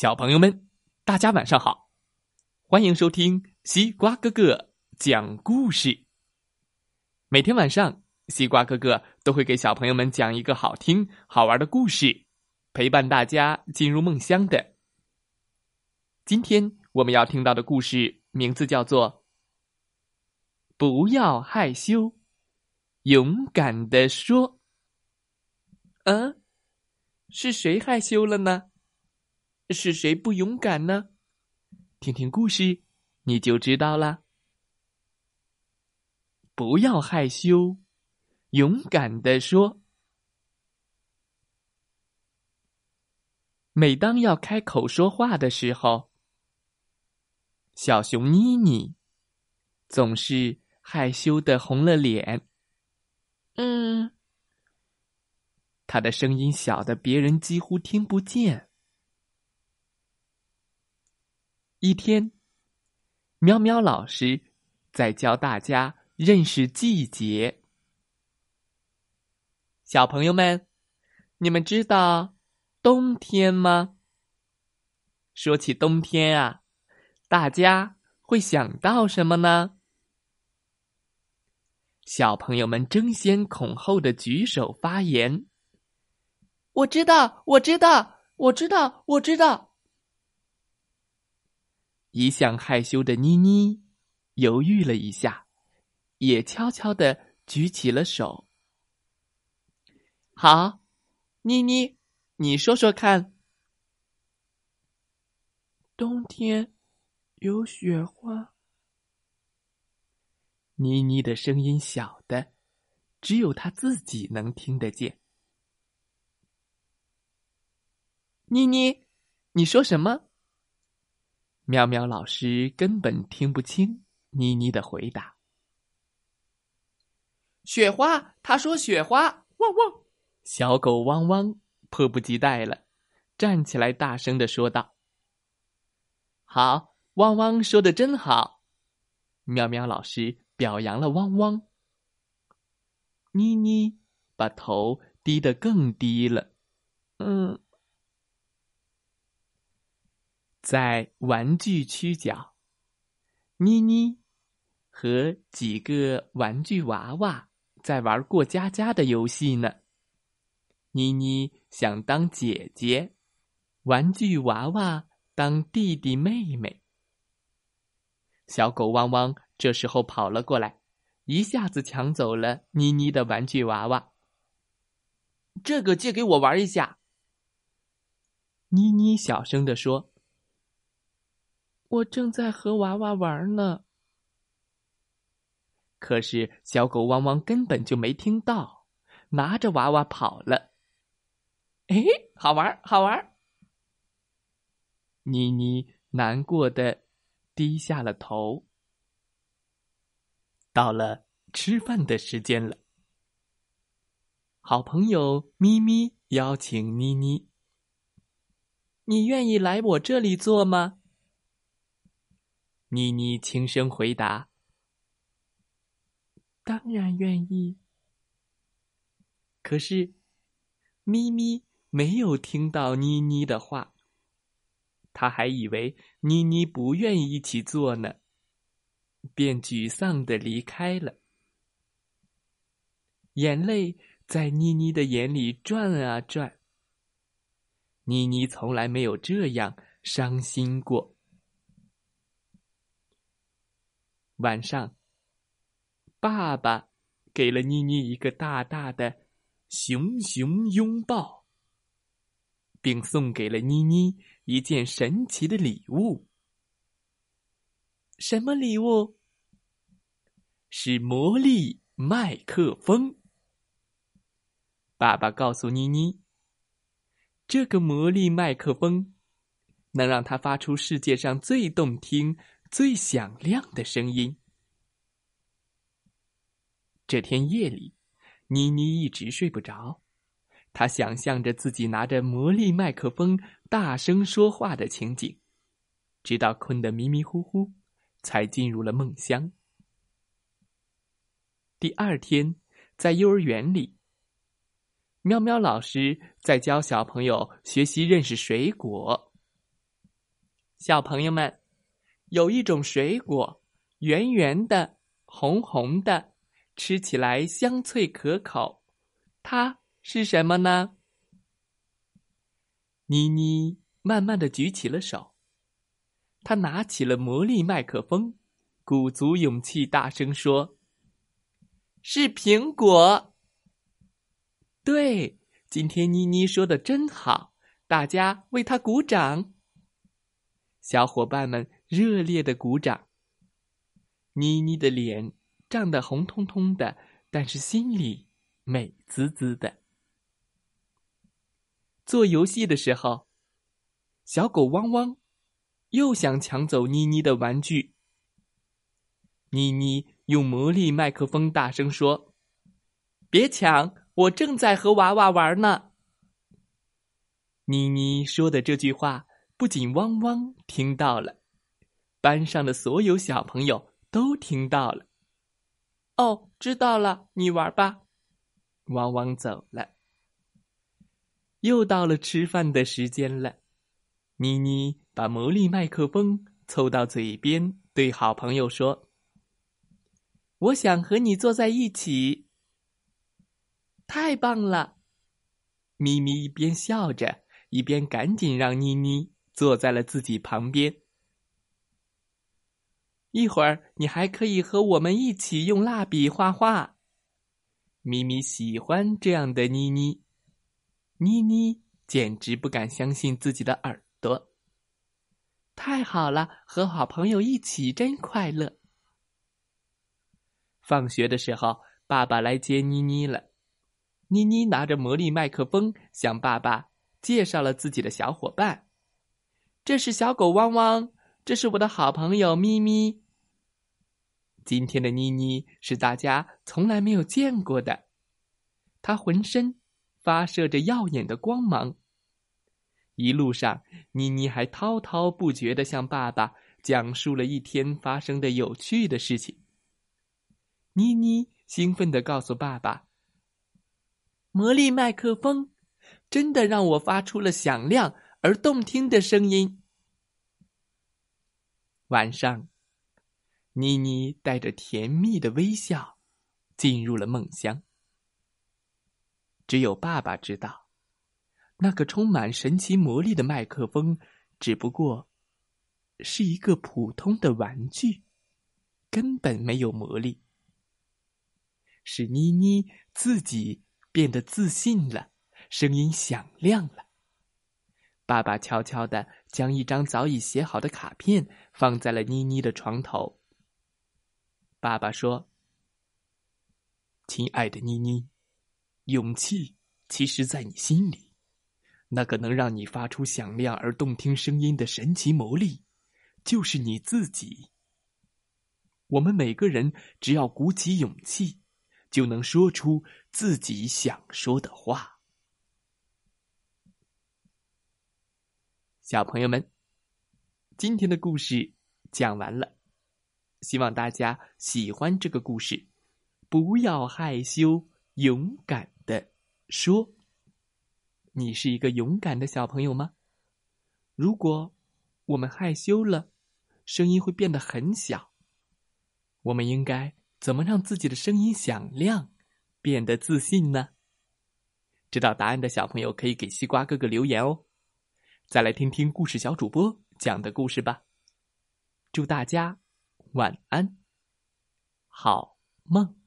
小朋友们，大家晚上好！欢迎收听西瓜哥哥讲故事。每天晚上，西瓜哥哥都会给小朋友们讲一个好听、好玩的故事，陪伴大家进入梦乡的。今天我们要听到的故事名字叫做《不要害羞，勇敢的说》。嗯，是谁害羞了呢？是谁不勇敢呢？听听故事，你就知道了。不要害羞，勇敢的说。每当要开口说话的时候，小熊妮妮总是害羞的红了脸。嗯，他的声音小的别人几乎听不见。一天，喵喵老师在教大家认识季节。小朋友们，你们知道冬天吗？说起冬天啊，大家会想到什么呢？小朋友们争先恐后的举手发言。我知道，我知道，我知道，我知道。一向害羞的妮妮犹豫了一下，也悄悄的举起了手。好，妮妮，你说说看。冬天有雪花。妮妮的声音小的，只有她自己能听得见。妮妮，你说什么？喵喵老师根本听不清妮妮的回答。雪花，他说雪花，汪汪！小狗汪汪迫不及待了，站起来大声的说道：“好，汪汪说的真好。”喵喵老师表扬了汪汪。妮妮把头低得更低了，嗯。在玩具区角，妮妮和几个玩具娃娃在玩过家家的游戏呢。妮妮想当姐姐，玩具娃娃当弟弟妹妹。小狗汪汪这时候跑了过来，一下子抢走了妮妮的玩具娃娃。这个借给我玩一下。妮妮小声的说。我正在和娃娃玩呢，可是小狗汪汪根本就没听到，拿着娃娃跑了。哎，好玩，好玩！妮妮难过的低下了头。到了吃饭的时间了，好朋友咪咪邀请妮妮：“你愿意来我这里坐吗？”妮妮轻声回答：“当然愿意。”可是，咪咪没有听到妮妮的话，他还以为妮妮不愿意一起做呢，便沮丧的离开了。眼泪在妮妮的眼里转啊转。妮妮从来没有这样伤心过。晚上，爸爸给了妮妮一个大大的熊熊拥抱，并送给了妮妮一件神奇的礼物。什么礼物？是魔力麦克风。爸爸告诉妮妮，这个魔力麦克风能让它发出世界上最动听。最响亮的声音。这天夜里，妮妮一直睡不着，她想象着自己拿着魔力麦克风大声说话的情景，直到困得迷迷糊糊，才进入了梦乡。第二天，在幼儿园里，喵喵老师在教小朋友学习认识水果。小朋友们，有一种水果，圆圆的，红红的，吃起来香脆可口，它是什么呢？妮妮慢慢的举起了手，她拿起了魔力麦克风，鼓足勇气大声说：“是苹果。”对，今天妮妮说的真好，大家为她鼓掌。小伙伴们热烈的鼓掌。妮妮的脸涨得红彤彤的，但是心里美滋滋的。做游戏的时候，小狗汪汪又想抢走妮妮的玩具。妮妮用魔力麦克风大声说：“别抢，我正在和娃娃玩呢。”妮妮说的这句话。不仅汪汪听到了，班上的所有小朋友都听到了。哦，知道了，你玩吧。汪汪走了。又到了吃饭的时间了，妮妮把魔力麦克风凑到嘴边，对好朋友说：“我想和你坐在一起。”太棒了！咪咪一边笑着，一边赶紧让妮妮。坐在了自己旁边。一会儿，你还可以和我们一起用蜡笔画画。咪咪喜欢这样的妮妮，妮妮简直不敢相信自己的耳朵。太好了，和好朋友一起真快乐。放学的时候，爸爸来接妮妮了。妮妮拿着魔力麦克风，向爸爸介绍了自己的小伙伴。这是小狗汪汪，这是我的好朋友咪咪。今天的妮妮是大家从来没有见过的，她浑身发射着耀眼的光芒。一路上，妮妮还滔滔不绝的向爸爸讲述了一天发生的有趣的事情。妮妮兴奋的告诉爸爸：“魔力麦克风真的让我发出了响亮而动听的声音。”晚上，妮妮带着甜蜜的微笑进入了梦乡。只有爸爸知道，那个充满神奇魔力的麦克风只不过是一个普通的玩具，根本没有魔力。是妮妮自己变得自信了，声音响亮了。爸爸悄悄的将一张早已写好的卡片放在了妮妮的床头。爸爸说：“亲爱的妮妮，勇气其实在你心里，那个能让你发出响亮而动听声音的神奇魔力，就是你自己。我们每个人只要鼓起勇气，就能说出自己想说的话。”小朋友们，今天的故事讲完了，希望大家喜欢这个故事。不要害羞，勇敢的说。你是一个勇敢的小朋友吗？如果我们害羞了，声音会变得很小。我们应该怎么让自己的声音响亮，变得自信呢？知道答案的小朋友可以给西瓜哥哥留言哦。再来听听故事小主播讲的故事吧。祝大家晚安，好梦。